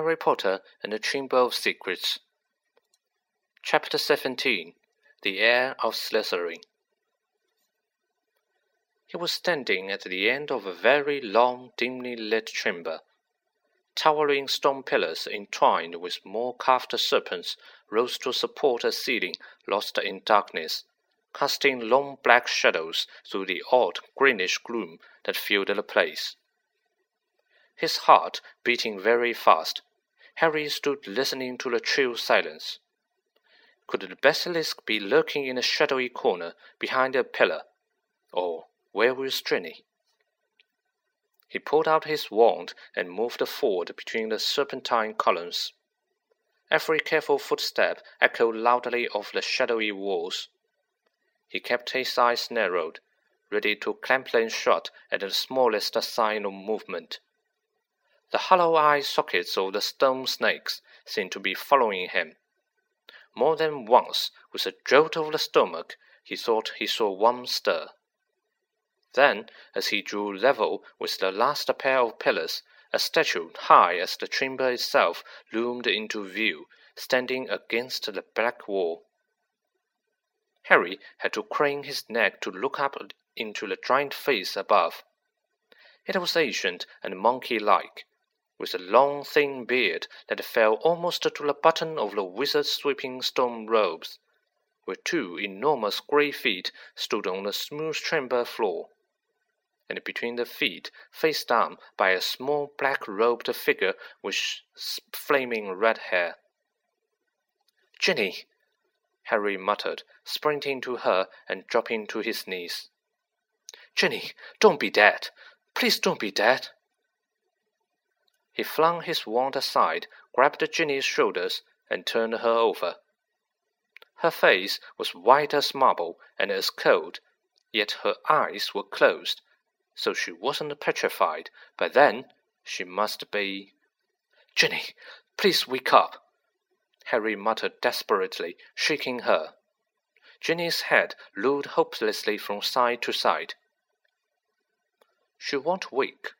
Harry Potter and the Chamber of Secrets. Chapter 17 The Heir of Slytherin. He was standing at the end of a very long, dimly lit chamber. Towering stone pillars entwined with more carved serpents rose to support a ceiling lost in darkness, casting long black shadows through the odd greenish gloom that filled the place. His heart beating very fast, Harry stood listening to the chill silence. Could the basilisk be lurking in a shadowy corner behind a pillar? Or where was Ginny? He pulled out his wand and moved forward between the serpentine columns. Every careful footstep echoed loudly off the shadowy walls. He kept his eyes narrowed, ready to clamp them shut at the smallest sign of movement. The hollow eye sockets of the stone snakes seemed to be following him. More than once, with a jolt of the stomach, he thought he saw one stir. Then, as he drew level with the last pair of pillars, a statue high as the chamber itself loomed into view, standing against the black wall. Harry had to crane his neck to look up into the giant face above. It was ancient and monkey-like, with a long thin beard that fell almost to the button of the wizard's sweeping stone robes, where two enormous grey feet stood on the smooth chamber floor, and between the feet, face down by a small black-robed figure with flaming red hair. Ginny! Harry muttered, sprinting to her and dropping to his knees. Ginny, don't be dead! Please don't be dead! He flung his wand aside, grabbed Ginny's shoulders, and turned her over. Her face was white as marble and as cold, yet her eyes were closed, so she wasn't petrified, but then she must be. Ginny, please wake up! Harry muttered desperately, shaking her. Ginny's head lolled hopelessly from side to side. She won't wake,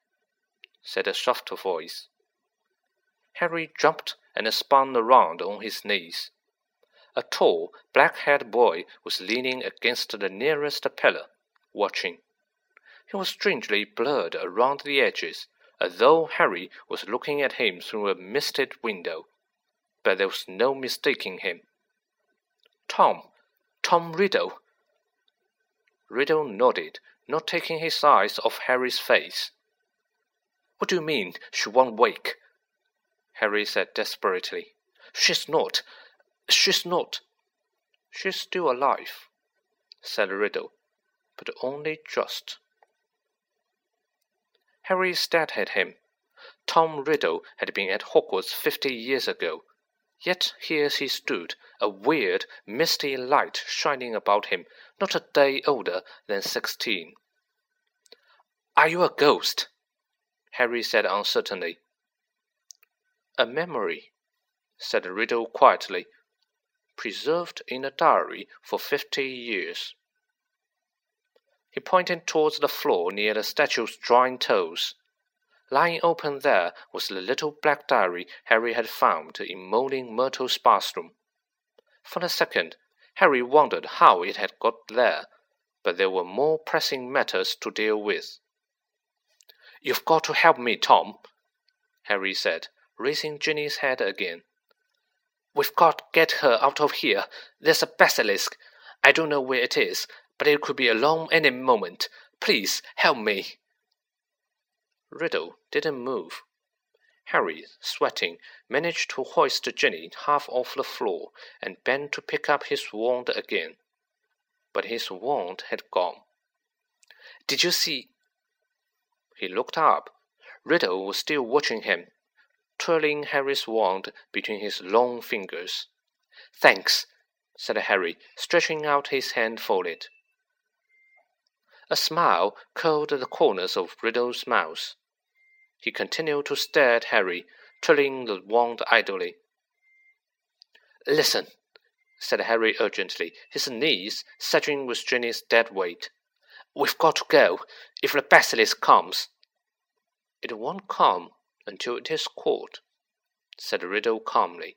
said a soft voice. Harry jumped and spun around on his knees. A tall, black-haired boy was leaning against the nearest pillar, watching. He was strangely blurred around the edges, as though Harry was looking at him through a misted window. But there was no mistaking him. Tom, Tom Riddle. Riddle nodded, not taking his eyes off Harry's face. What do you mean she won't wake? Harry said desperately. She's not. She's not. She's still alive, said Riddle, but only just. Harry stared at him. Tom Riddle had been at Hogwarts fifty years ago, yet here he stood, a weird, misty light shining about him, not a day older than sixteen. Are you a ghost? Harry said uncertainly. A memory, said Riddle quietly, preserved in a diary for fifty years. He pointed towards the floor near the statue's drawing toes. Lying open there was the little black diary Harry had found in Moaning Myrtle's bathroom. For a second, Harry wondered how it had got there, but there were more pressing matters to deal with. You've got to help me, Tom, Harry said, raising Ginny's head again. We've got to get her out of here. There's a basilisk. I don't know where it is, but it could be along any moment. Please help me. Riddle didn't move. Harry, sweating, managed to hoist Ginny half off the floor and bent to pick up his wand again. But his wand had gone. Did you see? He looked up. Riddle was still watching him, twirling Harry's wand between his long fingers. Thanks, said Harry, stretching out his hand for it. A smile curled the corners of Riddle's mouth. He continued to stare at Harry, twirling the wand idly. Listen, said Harry urgently, his knees sagging with Ginny's dead weight. We've got to go. If the basilisk comes. It won't come until it is caught, said Riddle calmly.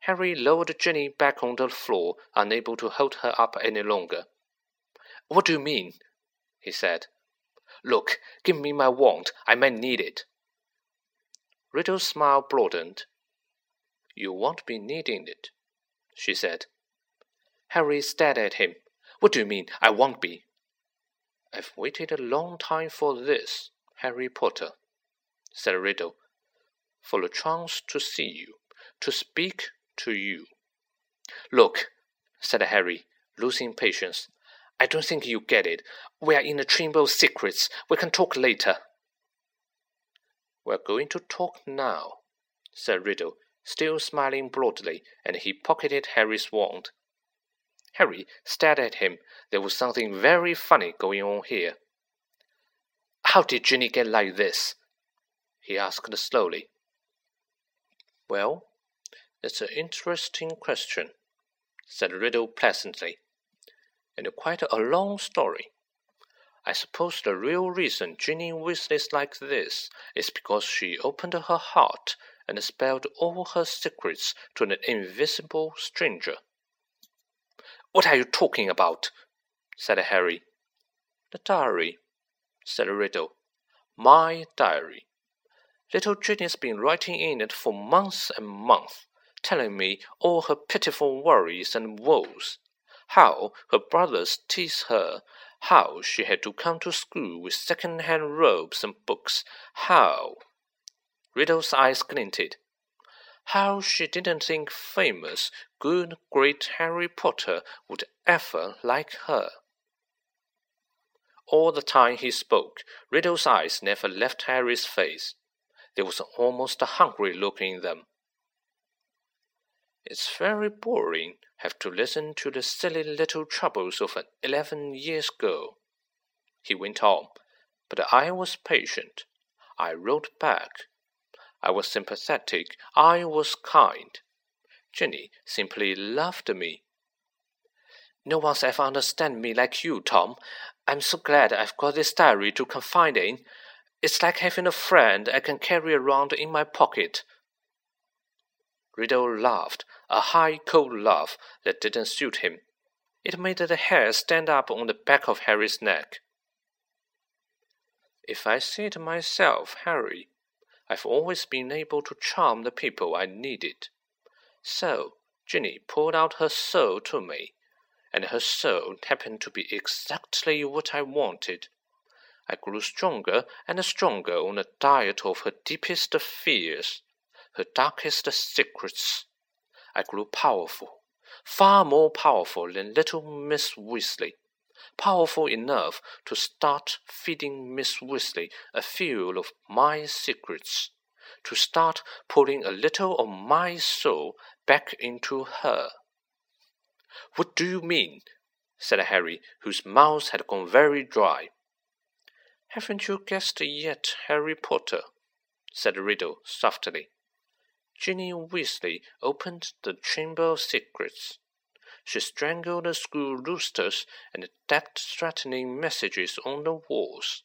Harry lowered Ginny back on the floor, unable to hold her up any longer. What do you mean? he said. Look, give me my wand. I may need it. Riddle's smile broadened. You won't be needing it, she said. Harry stared at him. What do you mean, I won't be? I've waited a long time for this, Harry Potter, said Riddle, for the chance to see you, to speak to you. Look, said Harry, losing patience. I don't think you get it. We are in the Chamber of Secrets. We can talk later. We're going to talk now, said Riddle, still smiling broadly, and he pocketed Harry's wand. Harry stared at him. There was something very funny going on here. How did Ginny get like this? he asked slowly. Well, it's an interesting question, said Riddle pleasantly, and quite a long story. I suppose the real reason Ginny Weasley's like this is because she opened her heart and spelled all her secrets to an invisible stranger. What are you talking about? said Harry. The diary, said Riddle. My diary. Little Ginny's been writing in it for months and months, telling me all her pitiful worries and woes. How her brothers teased her, how she had to come to school with second-hand robes and books, how Riddle's eyes glinted. How she didn't think famous, good, great Harry Potter would ever like her. All the time he spoke, Riddle's eyes never left Harry's face. There was almost a hungry look in them. It's very boring, have to listen to the silly little troubles of an eleven years girl, he went on, but I was patient. I wrote back. I was sympathetic. I was kind. Ginny simply loved me. No one's ever understand me like you, Tom. I'm so glad I've got this diary to confide in. It's like having a friend I can carry around in my pocket. Riddle laughed, a high, cold laugh that didn't suit him. It made the hair stand up on the back of Harry's neck. If I say it myself, Harry, I've always been able to charm the people I needed. So, Ginny poured out her soul to me, and her soul happened to be exactly what I wanted. I grew stronger and stronger on a diet of her deepest fears, her darkest secrets. I grew powerful, far more powerful than little Miss Weasley, powerful enough to start feeding Miss Weasley a few of my secrets, to start putting a little of my soul back into her. What do you mean? said Harry, whose mouth had gone very dry. Haven't you guessed yet, Harry Potter? said Riddle softly. Ginny Weasley opened the Chamber of Secrets. She strangled the school roosters and dabbed threatening messages on the walls.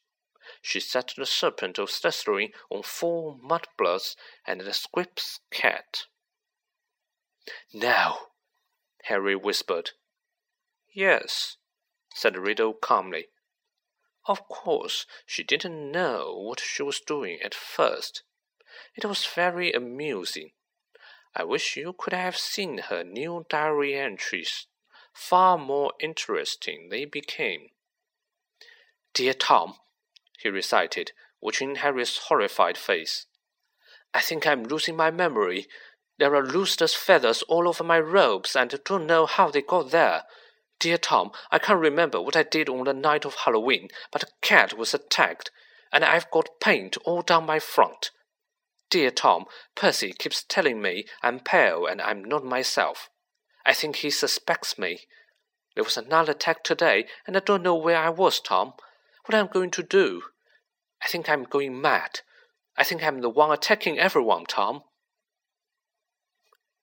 She set the serpent of Slytherin on four mudbloods and the Squibs cat. Now, Harry whispered. Yes, said Riddle calmly. Of course, she didn't know what she was doing at first. It was very amusing. I wish you could have seen her new diary entries. Far more interesting they became. Dear Tom, he recited, watching Harry's horrified face. I think I'm losing my memory. There are rooster's feathers all over my robes, and I don't know how they got there. Dear Tom, I can't remember what I did on the night of Halloween, but a cat was attacked, and I've got paint all down my front. Dear Tom, Percy keeps telling me I'm pale and I'm not myself. I think he suspects me. There was another attack today, and I don't know where I was, Tom. What am I going to do? I think I'm going mad. I think I'm the one attacking everyone, Tom.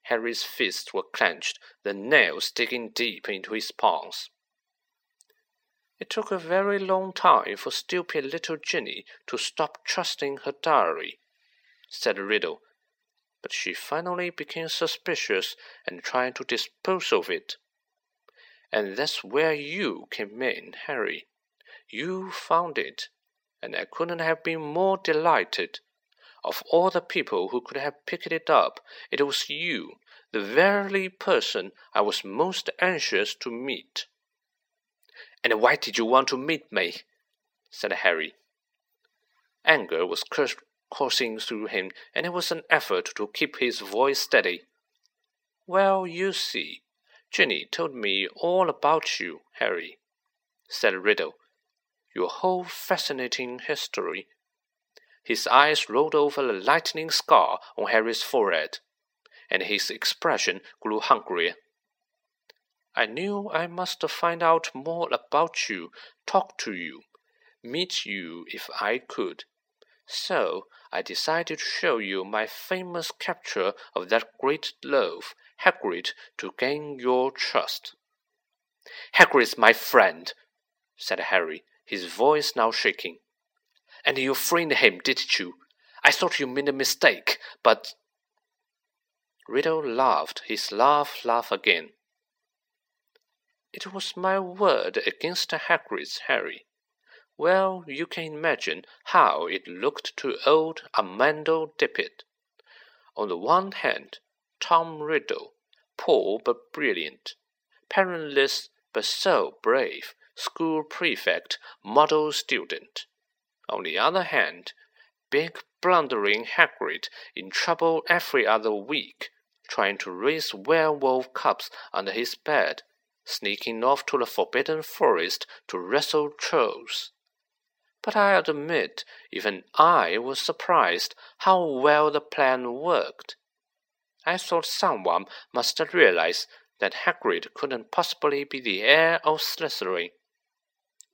Harry's fists were clenched, the nails digging deep into his palms. It took a very long time for stupid little Ginny to stop trusting her diary, said Riddle. but she finally became suspicious and tried to dispose of it. And that's where you came in, Harry. You found it, and I couldn't have been more delighted. Of all the people who could have picked it up, it was you, the very person I was most anxious to meet. And why did you want to meet me? said Harry. Anger was coursing through him, and it was an effort to keep his voice steady. Well, you see, Ginny told me all about you, Harry, said Riddle. Your whole fascinating history. His eyes rolled over a lightning scar on Harry's forehead, and his expression grew hungrier. I knew I must find out more about you, talk to you, meet you if I could. So I decided to show you my famous capture of that great loaf, Hagrid, to gain your trust. Hagrid's my friend, said Harry, his voice now shaking. And you framed him, didn't you? I thought you made a mistake, but. Riddle laughed his laugh laugh again. It was my word against Hagrid's, Harry. Well, you can imagine how it looked to old Armando Dippet. On the one hand, Tom Riddle, poor but brilliant, parentless but so brave, school prefect, model student. On the other hand, big blundering Hagrid in trouble every other week, trying to raise werewolf cubs under his bed sneaking off to the forbidden forest to wrestle trolls. But I admit, even I was surprised how well the plan worked. I thought someone must realize that Hagrid couldn't possibly be the heir of Slytherin.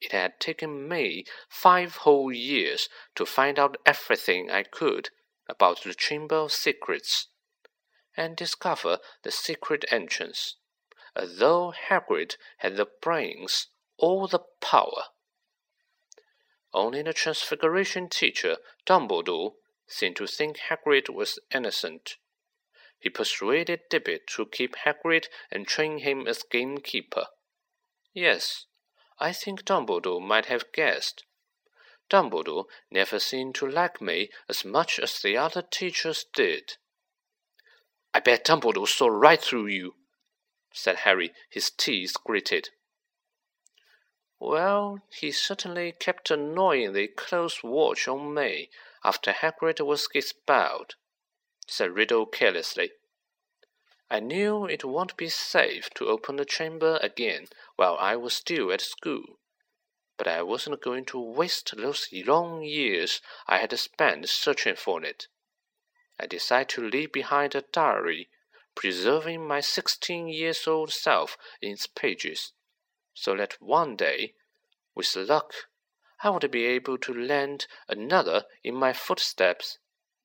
It had taken me five whole years to find out everything I could about the Chamber of Secrets and discover the secret entrance although Hagrid had the brains or the power. Only the Transfiguration teacher, Dumbledore, seemed to think Hagrid was innocent. He persuaded Dippet to keep Hagrid and train him as gamekeeper. Yes, I think Dumbledore might have guessed. Dumbledore never seemed to like me as much as the other teachers did. I bet Dumbledore saw right through you, said Harry, his teeth gritted. Well, he certainly kept annoyingly close watch on me after Hagrid was expelled, said Riddle carelessly. I knew it won't be safe to open the chamber again while I was still at school, but I wasn't going to waste those long years I had spent searching for it. I decided to leave behind a diary preserving my sixteen years old self in its pages, so that one day, with luck, I would be able to land another in my footsteps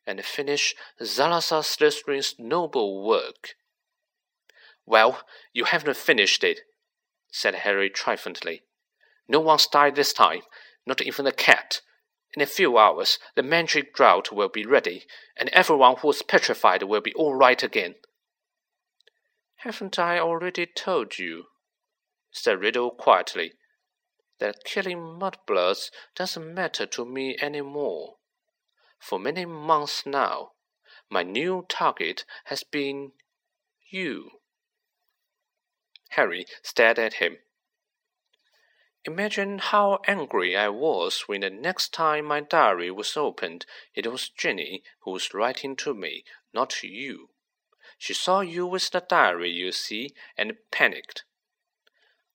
and finish Slytherin's noble work. Well, you haven't finished it, said Harry triumphantly. No one's died this time, not even the cat. In a few hours, the magic draught will be ready, and everyone who was petrified will be all right again. Haven't I already told you, said Riddle quietly, that killing mudbloods doesn't matter to me any more? For many months now, my new target has been you. Harry stared at him. Imagine how angry I was when the next time my diary was opened, it was Ginny who was writing to me, not you. She saw you with the diary, you see, and panicked.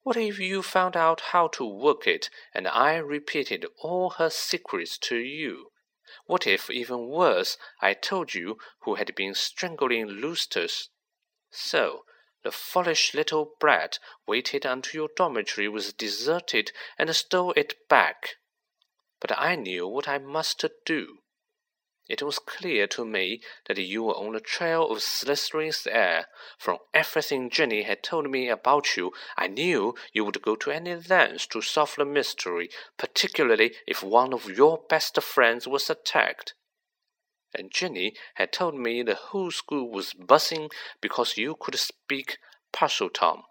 What if you found out how to work it and I repeated all her secrets to you? What if, even worse, I told you who had been strangling Lucius? So, the foolish little brat waited until your dormitory was deserted and stole it back. But I knew what I must do. It was clear to me that you were on the trail of Slytherin's heir. From everything Ginny had told me about you, I knew you would go to any lengths to solve the mystery, particularly if one of your best friends was attacked. and Ginny had told me the whole school was buzzing because you could speak Parseltongue.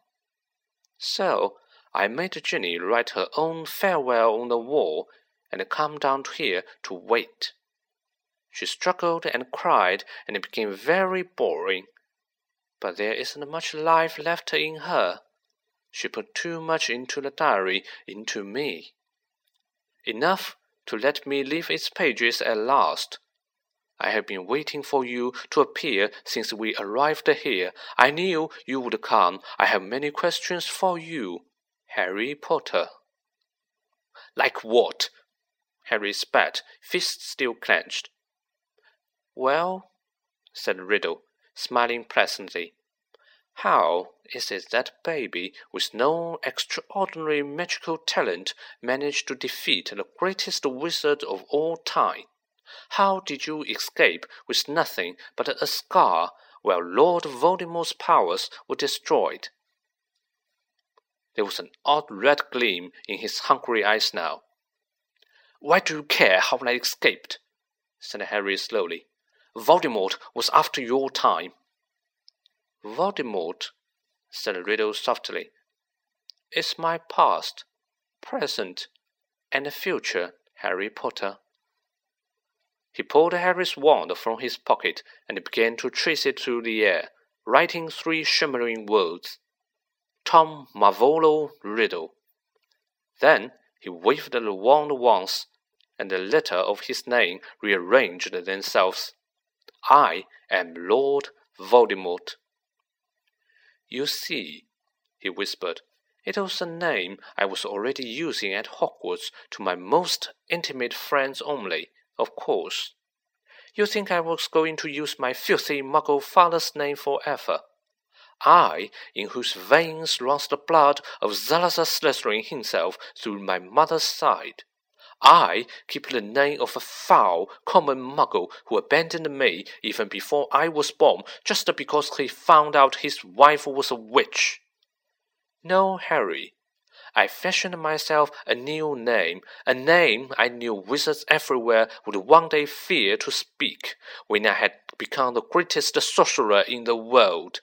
So I made Ginny write her own farewell on the wall and come down here to wait. She struggled and cried, and it became very boring. But there isn't much life left in her. She put too much into the diary, into me. Enough to let me leave its pages at last. I have been waiting for you to appear since we arrived here. I knew you would come. I have many questions for you. Harry Potter. Like what? Harry spat, fist still clenched. Well, said Riddle, smiling pleasantly, how is it that baby with no extraordinary magical talent managed to defeat the greatest wizard of all time? How did you escape with nothing but a scar while Lord Voldemort's powers were destroyed? There was an odd red gleam in his hungry eyes now. Why do you care how I escaped? said Harry slowly. Voldemort was after your time. Voldemort, said Riddle softly, is my past, present, and future, Harry Potter. He pulled Harry's wand from his pocket and began to trace it through the air, writing three shimmering words Tom Marvolo Riddle. Then he waved the wand once, and the letter of his name rearranged themselves. I am Lord Voldemort. You see, he whispered, it was a name I was already using at Hogwarts to my most intimate friends only, of course. You think I was going to use my filthy muggle father's name forever? I, in whose veins runs the blood of Salazar Slytherin himself through my mother's side. I keep the name of a foul, common muggle who abandoned me even before I was born just because he found out his wife was a witch. No, Harry. I fashioned myself a new name, a name I knew wizards everywhere would one day fear to speak when I had become the greatest sorcerer in the world.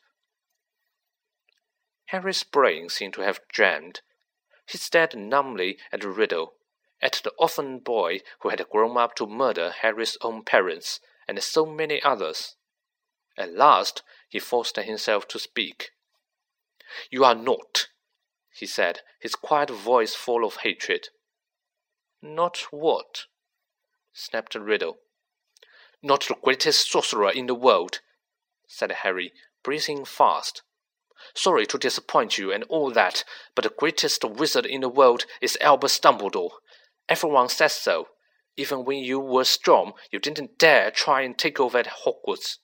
Harry's brain seemed to have jammed. He stared numbly at the riddle at the orphan boy who had grown up to murder Harry's own parents, and so many others. At last he forced himself to speak. You are not, he said, his quiet voice full of hatred. Not what? snapped Riddle. Not the greatest sorcerer in the world, said Harry, breathing fast. Sorry to disappoint you and all that, but the greatest wizard in the world is Albus Dumbledore, Everyone says so. Even when you were strong, you didn't dare try and take over at Hogwarts.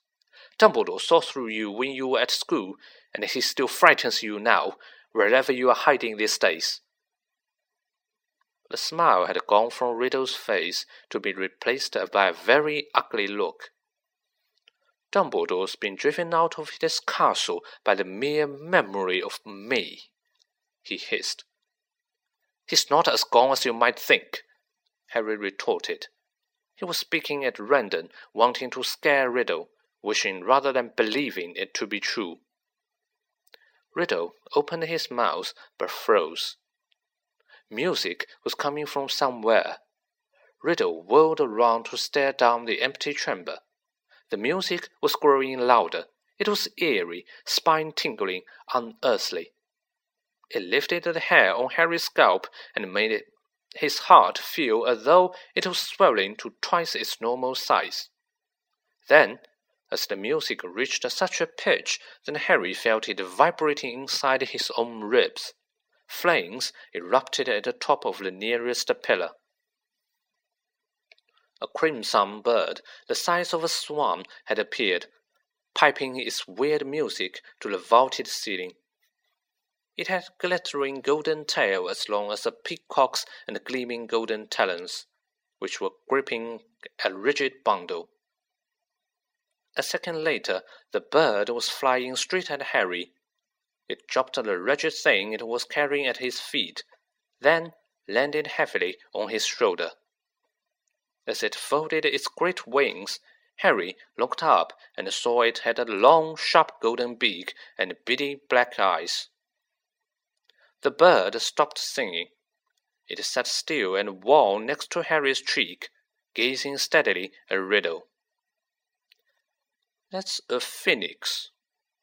Dumbledore saw through you when you were at school, and he still frightens you now, wherever you are hiding these days. The smile had gone from Riddle's face to be replaced by a very ugly look. Dumbledore's been driven out of his castle by the mere memory of me, he hissed. He's not as gone as you might think, Harry retorted. He was speaking at random, wanting to scare Riddle, wishing rather than believing it to be true. Riddle opened his mouth but froze. Music was coming from somewhere. Riddle whirled around to stare down the empty chamber. The music was growing louder. It was eerie, spine tingling, unearthly. It lifted the hair on Harry's scalp and made his heart feel as though it was swelling to twice its normal size. Then, as the music reached such a pitch that Harry felt it vibrating inside his own ribs, flames erupted at the top of the nearest pillar. A crimson bird, the size of a swan, had appeared, piping its weird music to the vaulted ceiling. It had glittering golden tail as long as a peacock's and gleaming golden talons, which were gripping a rigid bundle. A second later, the bird was flying straight at Harry. It dropped the wretched thing it was carrying at his feet, then landed heavily on his shoulder. As it folded its great wings, Harry looked up and saw it had a long, sharp golden beak and beady black eyes. The bird stopped singing. It sat still and warm next to Harry's cheek, gazing steadily at Riddle. That's a phoenix,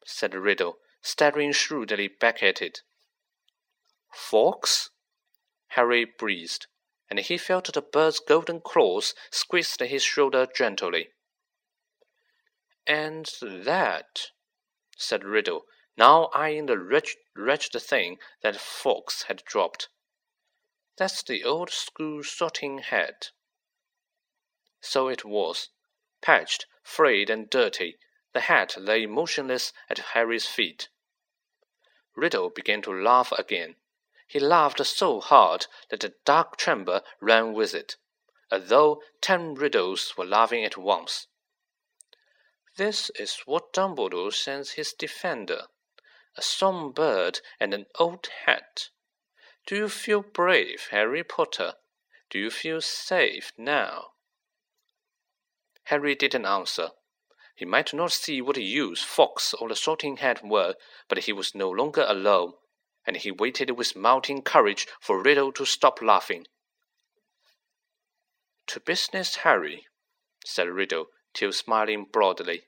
said Riddle, staring shrewdly back at it. Fawkes? Harry breathed, and he felt the bird's golden claws squeeze his shoulder gently. And that, said Riddle, now eyeing the wretched, thing that Fawkes had dropped. That's the old school sorting hat. So it was, patched, frayed, and dirty. The hat lay motionless at Harry's feet. Riddle began to laugh again. He laughed so hard that the dark chamber rang with it, as though ten riddles were laughing at once. This is what Dumbledore sends his defender a song bird and an old hat. Do you feel brave, Harry Potter? Do you feel safe now? Harry didn't answer. He might not see what use Fawkes or the Sorting Hat were, but he was no longer alone, and he waited with mounting courage for Riddle to stop laughing. To business, Harry, said Riddle, still smiling broadly.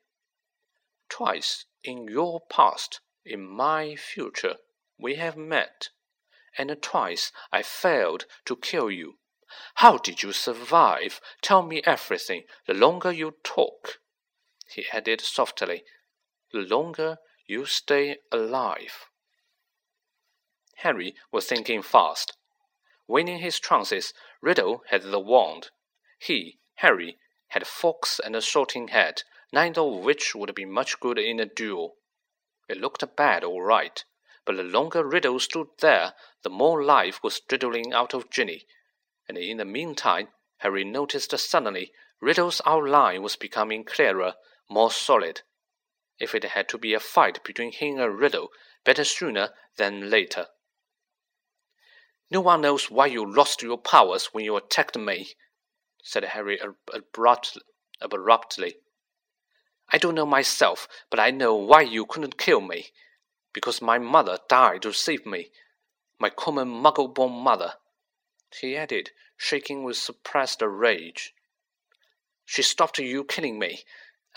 Twice in your past, in my future, we have met, and twice I failed to kill you. How did you survive? Tell me everything. The longer you talk, he added softly, the longer you stay alive. Harry was thinking fast. Winning his chances, Riddle had the wand. He, Harry, had Fawkes and a sorting hat, neither of which would be much good in a duel. It looked bad, all right, but the longer Riddle stood there, the more life was dribbling out of Ginny, and in the meantime, Harry noticed suddenly Riddle's outline was becoming clearer, more solid. If it had to be a fight between him and Riddle, better sooner than later. No one knows why you lost your powers when you attacked me, said Harry abruptly. I don't know myself, but I know why you couldn't kill me. Because my mother died to save me. My common muggle born mother, he added, shaking with suppressed rage. She stopped you killing me,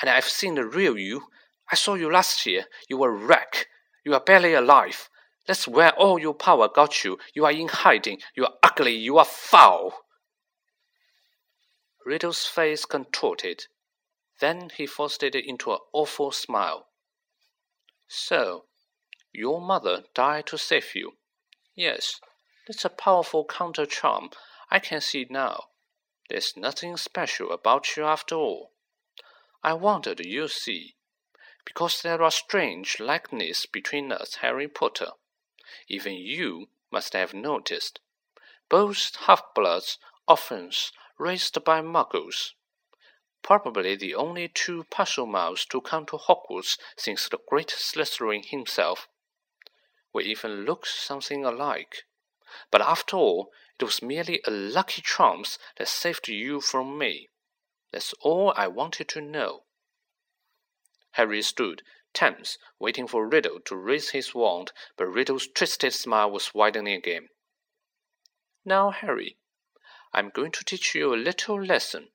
and I've seen the real you. I saw you last year. You were a wreck. You are barely alive. That's where all your power got you. You are in hiding. You are ugly. You are foul. Riddle's face contorted. Then he forced it into an awful smile. So, your mother died to save you. Yes, that's a powerful counter charm. I can see now. There's nothing special about you after all. I wondered, you see, because there are strange likenesses between us, Harry Potter. Even you must have noticed. Both half-bloods, orphans, raised by muggles. Probably the only two Parselmouths to come to Hogwarts since the great Slytherin himself. We even looked something alike. But after all, it was merely a lucky chance that saved you from me. That's all I wanted to know. Harry stood, tense, waiting for Riddle to raise his wand, but Riddle's twisted smile was widening again. Now, Harry, I'm going to teach you a little lesson.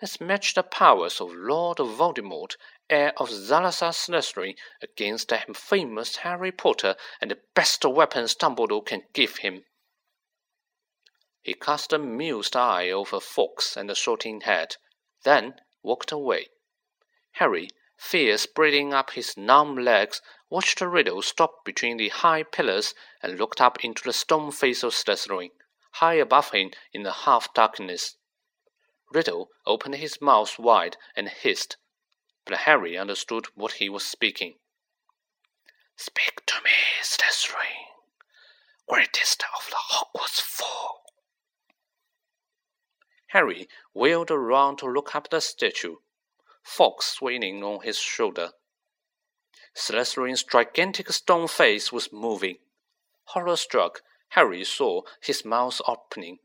Let's match the powers of Lord Voldemort, heir of Salazar Slytherin, against that famous Harry Potter and the best weapons Dumbledore can give him. He cast a amused eye over Fawkes and the Sorting Hat, then walked away. Harry, fear spreading up his numb legs, watched the Riddle stop between the high pillars and looked up into the stone face of Slytherin, high above him in the half darkness. Riddle opened his mouth wide and hissed, but Harry understood what he was speaking. Speak to me, Slytherin, greatest of the Hogwarts Four. Harry wheeled around to look up the statue, Fawkes swinging on his shoulder. Slytherin's gigantic stone face was moving. Horror struck, Harry saw his mouth opening,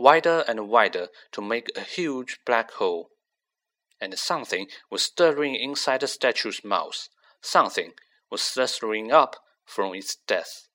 wider and wider, to make a huge black hole. and something was stirring inside the statue's mouth. Something was stirring up from its depths.